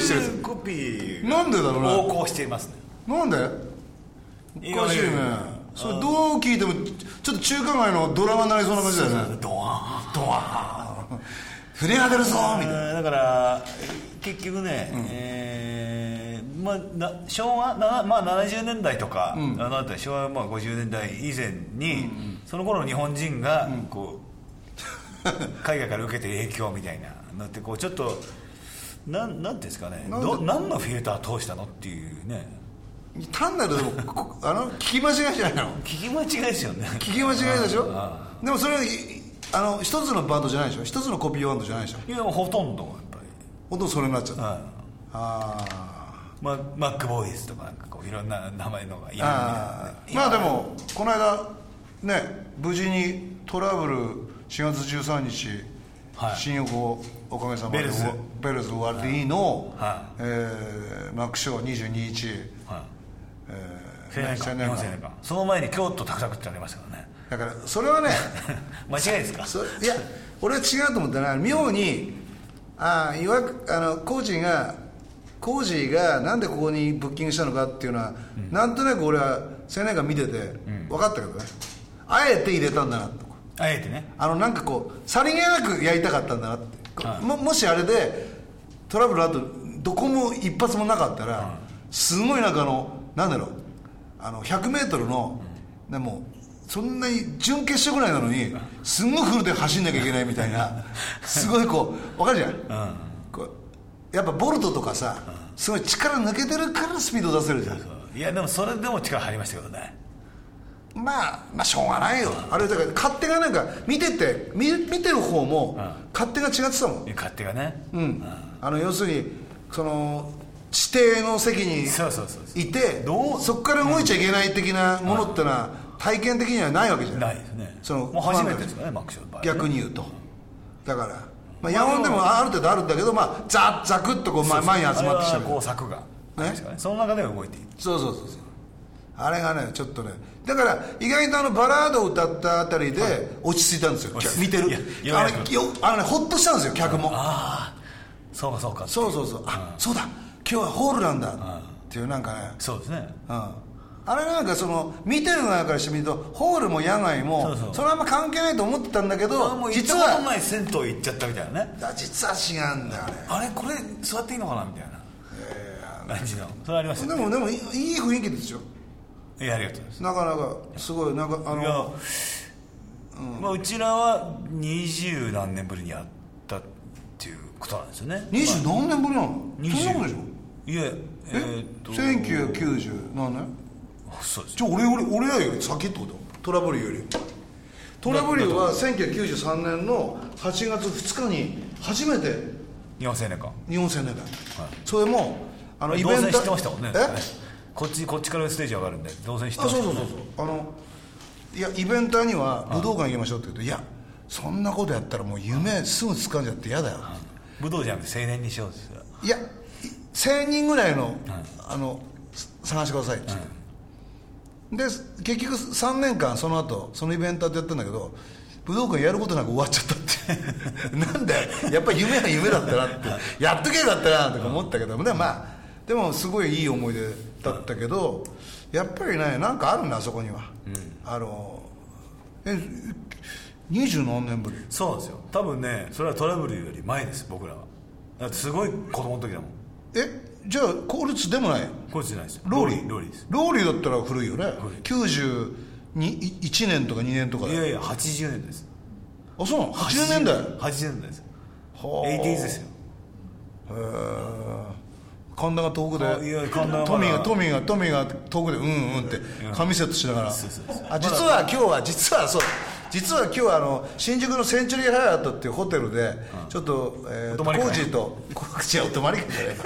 してるコピー。なんでだろうね。横行していますね。なんで？おかしいね。それどう聞いてもちょっと中華街のドラマになりそうな感じだよね。ドワーン。ドワーン。船が出るぞみたいな。だから結局ね、えーまあ、な昭和な、まあ、70年代とか、あのあたり昭和まあ50年代以前に、その頃の日本人がこう、海外から受けてる影響みたいなのってこうちょっとなんなんですかね。ど何のフィルター通したのっていうね。単なるでも こあの聞き間違いじゃないの？聞き間違いですよね。聞き間違いでしょ？あでもそれはいあの一つのバンドじゃないでしょ？一つのコピーバンドじゃないでしょ？いやほとんどやっぱり。本当それになっちゃったはい。あまマックボーイズとかなんかこういろんな名前のがいーあーまあでもこの間ね無事にトラブル4月13日、はい。新横おかげさまでベルズ。ベルズ終わりの、はえーマックショー22日、はい。え青年館青年館年館その前に京都タクタクってありましたからね。だからそれはね 間違いですか？そいや俺は違うと思ったな妙にああいわくあのコーチがコーチがなんでここにブッキングしたのかっていうのは、なんとなく俺は青年館見てて分かったけどね、あえて入れたんだなとあえてね。あのなんかこうさりげなくやりたかったんだなって、はい。ももしあれでトラブルあとどこも一発もなかったら、すごいなんかあのなんだろうあの 100m の、でもそんなに準決勝ぐらいなのにすんごいフルで走んなきゃいけないみたいなすごいこう分かるじゃん、こうやっぱボルトとかさ、すごい力抜けてるからスピード出せるじゃん。いやでもそれでも力入りましたけどねまあ、まあしょうがないよ。あれだから勝手がなんか見てて見見てる方も勝手が違ってたもん。勝手がね。うん、あの要するにその指定の席にそうそうそういてどう？そこから動いちゃいけない的なものってのは体験的にはないわけじゃないないですね。そのもう初めてですからねマックションの場合ね。逆に言うと。だから、まあ、野音でもある程度あるんだけど、まあ、ザザクッとこうま前に集まってきたこう柵がね。その中では動いているそうそうそうそうあれがねちょっとねだから意外とあのバラードを歌ったあたりで落ち着いたんですよ、見てる。あのよあのねほっとしたんですよ客も。ああそうかそうか。そうそうそう。あそうだ。今日はホールなんだ。っていうなんかね。そうですね。うん。あれなんかその見てる側からしてみるとホールも野外もそれはあんま関係ないと思ってたんだけあど実はことない銭湯行っちゃったみたいなね。あ実は違うんだよあれ。あれこれ座っていいのかなみたいな。感じの。それありましたねでもでもいい雰囲気ですよいやありがとうございます。なかなかすごいなんかあいやの、まあ、うちらは二十何年ぶりにやったっていうことなんですよね。二十何年ぶりなの？そん20なことでしょ？いええ？えーっと1990何年？そうです。じゃあ俺俺俺らより先ってこと？トラブルより。トラブルは1993年の8月2日に初めて。日本青年館日本青年会、それもあのイベント知ってましたもんねえ？こっちこっちからステージ上がるんで動線知ってあましたそうそうそうそう。あのいやイベンターには武道館行きましょうって言うといやそんなことやったらもう夢すぐ掴んじゃって嫌だよ武道じゃなくて青年にしようですよいや1000人ぐらいの,、あの探してくださいって。言って、で結局3年間その後そのイベンターでやったんだけど武道館やることなく終わっちゃったって。なんだよやっぱり夢は夢だったなって。やっとけよかったなとか思ったけどでもまあでもすごいいい思い出だったけどやっぱりねなんかあるんだあそこには、あのえ二十何年ぶり？そうなんですよ。多分ねそれはトラブルより前です僕らは。だってすごい子供の時だもん。えじゃあ公立でもない？こいつじゃないですよ。ローリー？ローリーです。ローリーだったら古いよね。91年とか2年とかいやいや80年です。あそうなの？80年代？へ80年代です。よはあ。80s ですよ。え神田が遠くでトミーがトミーがトミーが遠くでうんうんって髪セットしながら。あ実は今日は実はそう。実は今日はあの新宿のセンチュリーハイアットっていうホテルでちょっとえコージーとコージーはお泊まり会じゃない。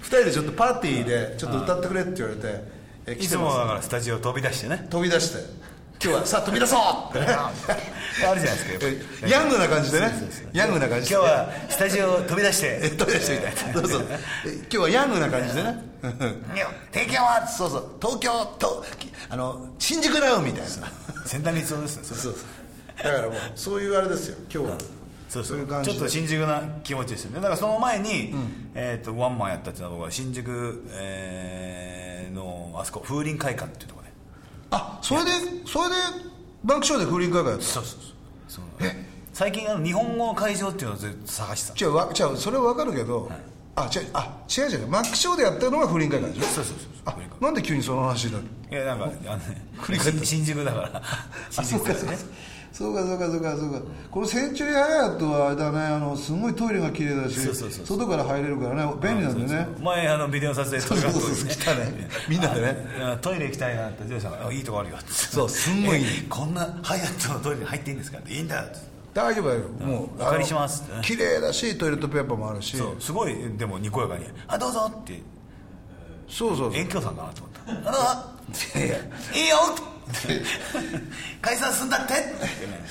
二人でちょっとパーティーでちょっと歌ってくれって言われてえいつもだからスタジオ飛び出してね。飛び出して今日はさあ飛び出そうって。ねあるじゃないですかえヤングな感じでね。ヤングな感じで。今日はスタジオ飛び出して。え飛び出してみたいな。そうそ今日はヤングな感じでね。提供はそうそう。東京とあの新宿だよみたいな。先端立夫ですねそうそうだからもうそういうあれですよ今日は。そうそう。いう感じで。ちょっと新宿な気持ちですよね。だからその前に、えー、とワンマンやったっていうのは僕は新宿、えーのあそこ風林会館っていうあそれでそれでバンクショーで風鈴会館やった？そうそうそう。そう最近あの日本語の会場っていうのをずっと探してた。違うわ違うそれは分かるけど、あ違うあ違う違う。マックショーでやったのが風鈴会館でしょ？そうそうそうあなんで急にその話になる？いやなんかあのね新宿だから。新宿ですねそうかそうかそうかそうか。このセンチュリーハイアットはあれだねあのすごいトイレが綺麗だし外から入れるからね便利なんだよね。前あのビデオ撮影そうそうそうそう。来たねみんなでね。あトイレ行きたいなってジョージさん。があ「いいとこあるよ」ってそうすんごい。こんなハイアットのトイレに入っていいんですか?」って「いいんだ」って。大丈夫だよもうお借りします。ってね綺麗だしトイレットペーパーもあるし。すごいでもにこやかに「あどうぞ」って。そうそうそう。遠距さんかなと思った「あいやいや。のいいよ!」解散すんだって。ってね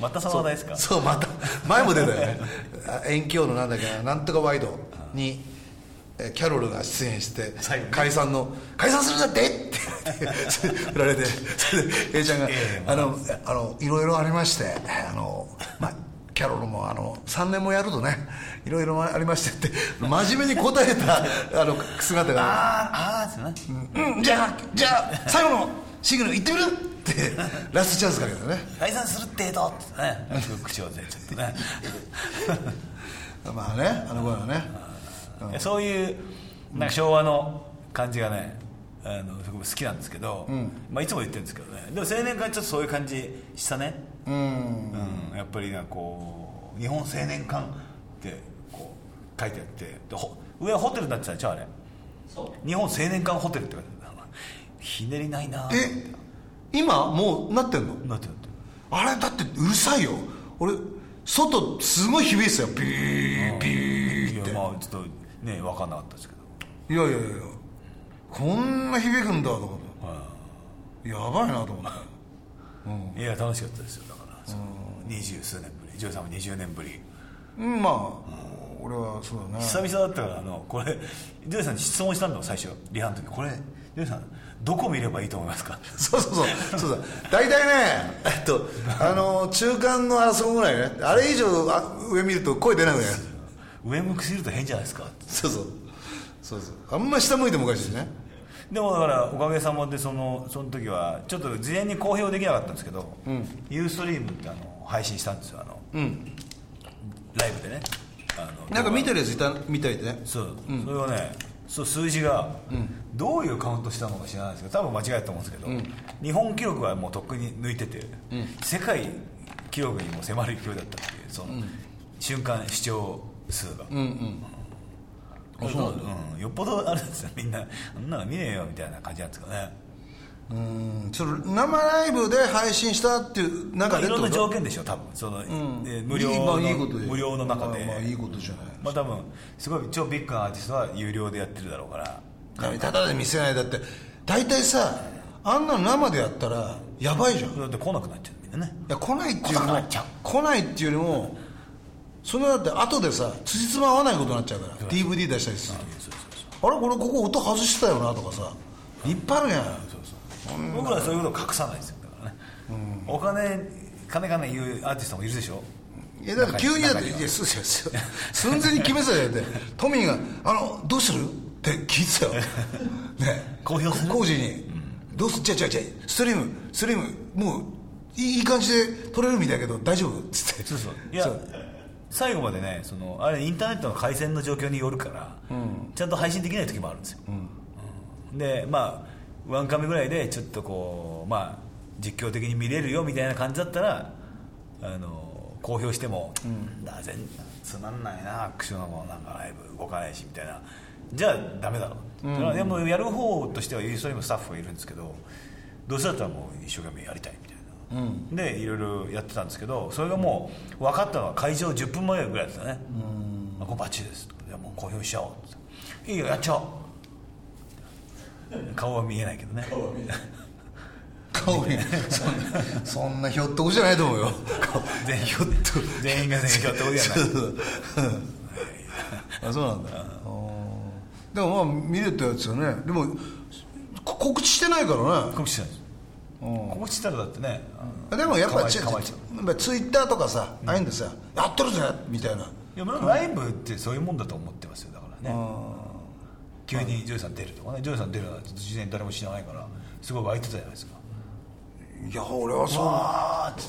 またその話題ですか？そうまた前も出たよね。あ遠鏡のなんだっけななんとかワイドにえーキャロルが出演して解散の「解散するんだって!」って振られてそれで A ちゃんがええあ。のあのいろいろありましてあの、まあ、キャロルもあの3年もやるとねいろいろありましてって真面目に答えたあの姿が。あーあーですね「うんじゃあじゃあ最後のシグナル行ってみる?」って ラストチャンスかけたね。解散するってどってね。口調でちょっとね。まあね。あの声はねそういうなんか昭和の感じがねあのすごく好きなんですけど、まあ、いつも言ってるんですけどね。でも青年館ちょっとそういう感じしたね。うん。うん、やっぱりなんかこう日本青年館ってこう書いてあって。でほ上はホテルになってたでしょあれ。日本青年館ホテルって書いてあるひねりないな。え今もうなってんの？なってるあれだってうるさいよ。俺外すごい響いてたよ。ビービーって。いやまあちょっとね分かんなかったですけど。いやいやいや。こんな響くんだと思って。やばいなと思って。いや楽しかったですよ。だから二十数年ぶり。ジョイさんも20年ぶり。うんまあ俺はそうだね久々だったからあのこれジョイさんに質問したんだもん最初リハの時。これジョイさんどこ見ればいいと思いますか？そうそうそう。そうだ大体ねえっとあの中間のあそこぐらいねあれ以上あ上見ると声出なくなる上向きすぎると変じゃないですか？そうそう。そうそう。あんま下向いてもおかしいしね。でもだからおかげさまでそのその時はちょっと事前に公表できなかったんですけど、ユーストリームってあの配信したんですよあの、ライブでねなんか見てるやついたみたいでね。そう、それはねそう数字がどういうカウントしたのか知らないですけど多分間違えたと思うんですけど、日本記録はもうとっくに抜いてて、世界記録にも迫る勢いだったっていうその、瞬間視聴数が、うんそううん、よっぽどあれですよ。みんなあんなの見ねえよみたいな感じなんですかねうん。その生ライブで配信したっていう中でいろんな条件でしょ多分。その、えー無料いいまのあいいことで。無料の中で、まあまあいいことじゃないまあ多分すごい超ビッグなアーティストは有料でやってるだろうから。ただで見せないだって大体さあんなの生でやったらやばいじゃんいだって来なくなっちゃうみんなねや来ないっていうよりも来ないっていうよりもそれだって後でさ辻褄合わないことになっちゃうから DVD 出したりするあれこれここ音外してたよなとかさいっぱいあるじゃん僕らはそういうことを隠さないですよだからね、お金金金言うアーティストもいるでしょ？いやだから急にだっていやそうですよ寸前に決めてたじゃん。ってトミーが「あのどうする?」って聞いてたよ。ね。公表する？工事に「どうすじゃあじゃあじゃあストリームストリームもういい感じで撮れるみたいだけど大丈夫?」っつって。そうそう。いや最後までねそのあれインターネットの回線の状況によるから、ちゃんと配信できない時もあるんですよ、うん。でまあワンカメぐらいでちょっとこうまあ実況的に見れるよみたいな感じだったらあの公表しても、だ全然つまんないなアクションもなんかライブ動かないしみたいな。じゃあダメだろう、でもやる方としてはユーストリームスタッフがいるんですけどどうせだったらもう一生懸命やりたいみたいな、でいろいろやってたんですけどそれがもう分かったのは会場10分前ぐらいですよね「あこれバッチリです」じゃあもう公表しちゃおう」って「いいよやっちゃおう」顔は見えないけどね。顔にそんなそんなひょっとこじゃないと思うよ。顔全員ひょっと全員が全員ひょっとこじゃない。あそうなんだ。でもまあ見れたやつよね。でもこ告知してないからね。告知してないです。ここちったらだってねでもやっぱ構えち構えちゃうやっぱツイッターとかさ、ああいうんでさやってるぜみたいな。ライブってそういうもんだと思ってますよだからね急にジョイさん出るとかね。ジョイさん出るなんて事前に誰も知らないからすごい湧いてたじゃないですか。いや俺はそ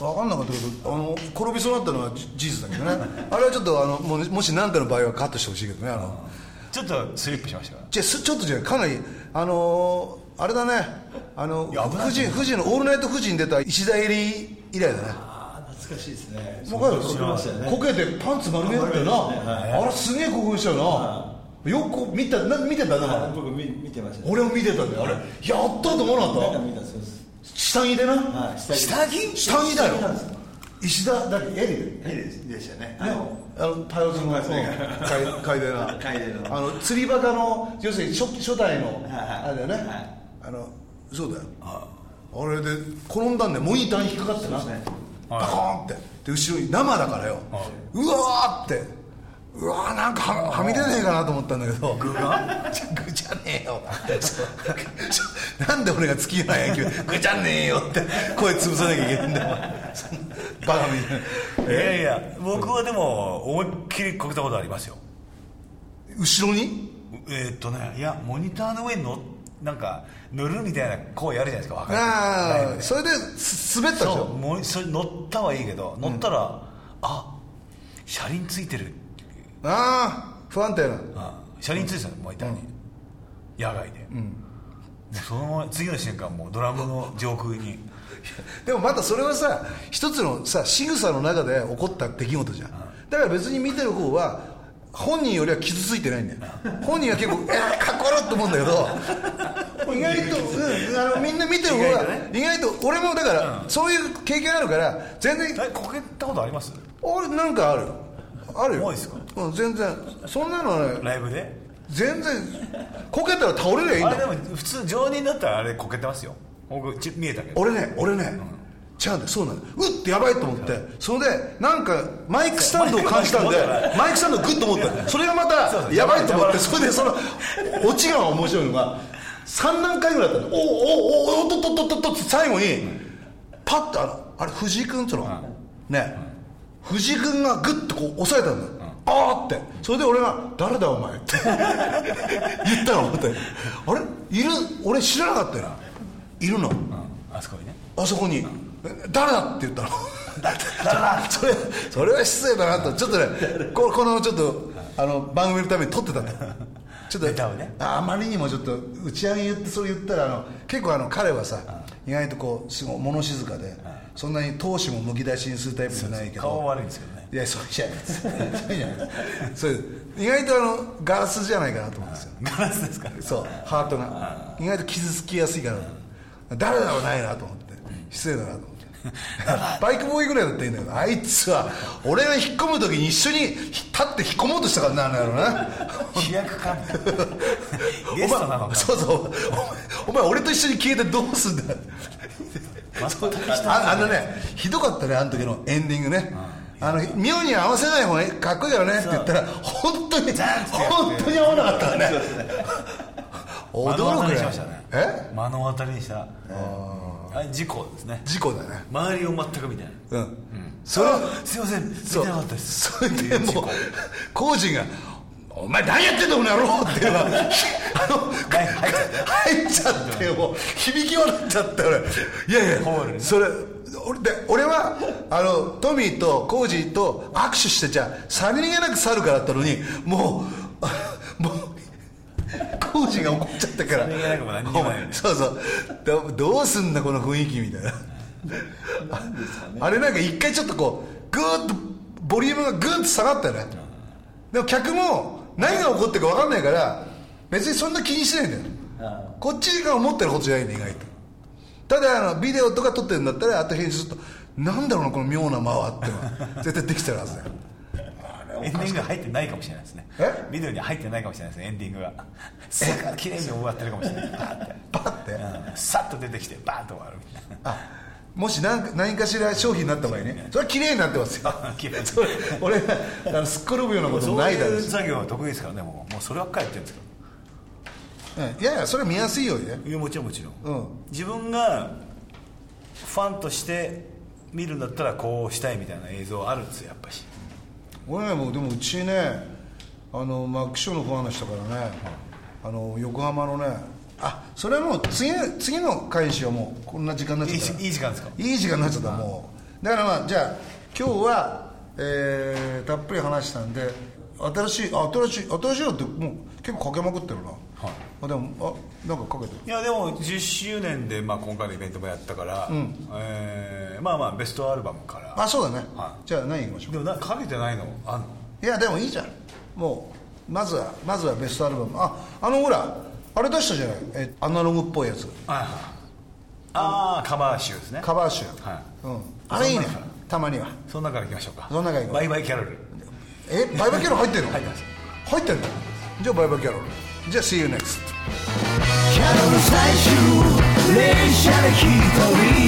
う分かんなかったけどあの転びそうになったのはじ事実だけどね。あれはちょっとあのもうもし何かの場合はカットしてほしいけどねあの。ちょっとスリップしました。からじゃちょっとじゃかなりあのーあれだね。あの富士富士の「オールナイト富士」に出た石田エリ以来だね。ああ懐かしいですね。わかる知りましたよね。こけてパンツ丸めだったよな、あれすげえ興奮したよな、よく見たな見てたな、はい僕見見てました。俺も見てたんだよあれ。やったと思わなかった？そうです。た下着でな、はい下着。下着？だよ。石田だっけエリヘリでしたね。あねの、あのパイオツのパイオツね。海海 でな。海でのあの釣りバカの要するに初初代のあれだよね、はい。あのそうだよ。あれで転んだんでモニターに引っかかってな、ね。バコーンって。で後ろに生だからよ、うわーってうわーなんかははみ出ねえかなと思ったんだけど。具が 具じゃねえよ。なんで俺が月の野球具じゃねえよって声潰さなきゃいけないんだよ。バカみたいな。いやいや僕はでも思いっきりこけたことありますよ。後ろに？えーっとねいやモニターの上にのなんか乗るみたいな行為あるじゃないですか若い時ライブで。ああそれです滑ったでしそうょもうそれ乗ったはいいけど乗ったら、あ車輪ついてるああ不安定な。あ車輪ついてたのモニターに、野外で、もうその次の瞬間もうドラムの上空に。でもまたそれはさ一つのさ仕草の中で起こった出来事じゃん。だから別に見てる方は本人よりは傷ついてないん。だよ本人は結構「えー、かっこ悪い!」と思うんだけど 意外と、うん、あのみんな見てる方は意外と,、俺もだから、そういう経験あるから全然えこけたことあります？俺なんかある。あるよ。多いですか？うん、全然。そんなのはねライブで？全然。こけたら倒れりゃいいんだ。あれでも普通常人だったらあれこけてますよ。僕ち見えたけど。俺ね俺ね、違うんだよ。そうなのうってやばいと思って。それでなんかマイクスタンドを感じたんでマイクスタンドをグッと思った。それがまたやばいと思って。それでそのオチが面白いのが3段階ぐらいだったの。おおおおおとっとっとっとっとって最後にパッとあのあれ藤井君っつうのね藤井君がグッとこう押さえたんだよあーって。それで俺が「誰だお前」って。言ったの思って。あれ？いる？俺知らなかったよいるの。あそこにね。あそこに「え誰だ?」って言ったの？それそれは失礼だなと。ちょっとねここのちょっとあの番組のために撮ってたん。だちょっとあまりにもちょっと打ち上げ言ってそれ言ったらあの結構あの彼はさ意外とこうすごい物静かでそんなに闘志もむき出しにするタイプじゃないけど。顔悪いんですけどね。いやそうじゃないですそうじゃないですそう意外とあのガラスじゃないかなと思うんですよ。ガラスですか。そうハートが。意外と傷つきやすいから。誰だろうないなと思って失礼だなと思って。バイクボーイぐらいだったらいいんだけどあいつは俺が引っ込む時に一緒に立って引っ込もうとしたからなあの野郎な。飛躍か ゲストなのか。お前そうそう。お前お前俺と一緒に消えてどうすんだああのねひどかったねあの時のエンディングね。あの妙に合わせない方がかっこいいよねって言ったら本当に本当に合わなかったね。驚くね。たりにしました。ねえ？目の当たりにした。あれ事故ですね。事故だね。周りを全く見てない。うん、それあすいません。見てなかったです。それでもう工事が「お前何やってんだこの野郎!」っていうのがあの入っちゃってもう。響き渡っちゃって俺。いやいやそれ俺で俺はあのトミーとコージーと握手してじゃあさりげなく去るからだったのにもう もうコージーが怒っちゃったから。さりげなくも何にもないよね。そうそう。どどうすんだこの雰囲気みたいな。あれなんか一回ちょっとこうグーッとボリュームがグーッと下がったよね。でも客も何が起こってるか分かんないから別にそんな気にしないんだよ。あこっちが思ってることじゃないんだ意外と。ただあのビデオとか撮ってるんだったらあと編集するとなんだろうなこの妙な間はって 絶対できてるはずだよ。エンディングが入ってないかもしれないですね。え？ビデオに入ってないかもしれないですねエンディングが。すぐ綺麗に終わってるかもしれない。パーってパッて。うん。さっと出てきてバーンと終わるみたいな。あもし何か何かしら商品になった場合ねそれは綺麗になってますよ。綺麗に。それ俺あのすっ転ぶようなこともないだろうし。作業は得意ですからねもう。もうそればっかりやってるんですかうんいやいやそれは見やすいようにね。らいやもちろんもちろん、うん。自分がファンとして見るんだったらこうしたいみたいな映像あるんですよやっぱし俺ねもうでもうちねあのマックショーのファンの人からね、あの横浜のねあそれはもう次次の回しようもうこんな時間になっちゃった。いいいい時間ですか？いい時間になっちゃったもう。だからまあじゃあ今日は、えーたっぷり話したんで新しいあ新しい新しいのってもう結構かけまくってるな、あでもあなんかかけてる。いやでも10周年で、まあ、今回のイベントもやったから、えーまあまあベストアルバムから。あそうだね、はじゃあ何いきましょう？でもなかけてないの？あんの？いやでもいいじゃん。もうまずはまずはベストアルバム。ああのほらあれ出したじゃない？えアナログっぽいやつ。ああカバー集ですね。カバー集、はい。うん、あれいいねたまには。その中からいきましょうか。その中バイバイキャロル。えバイバイキャロル入ってるの？入ってます。入ってるの？じゃあバイバイキャロル。じゃあ See you next キャロル最終連射で一人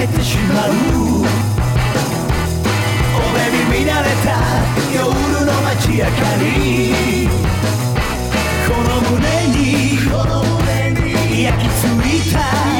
けてしまう。お目に見慣れた夜の街明かり。この胸にこの胸に焼き付いた。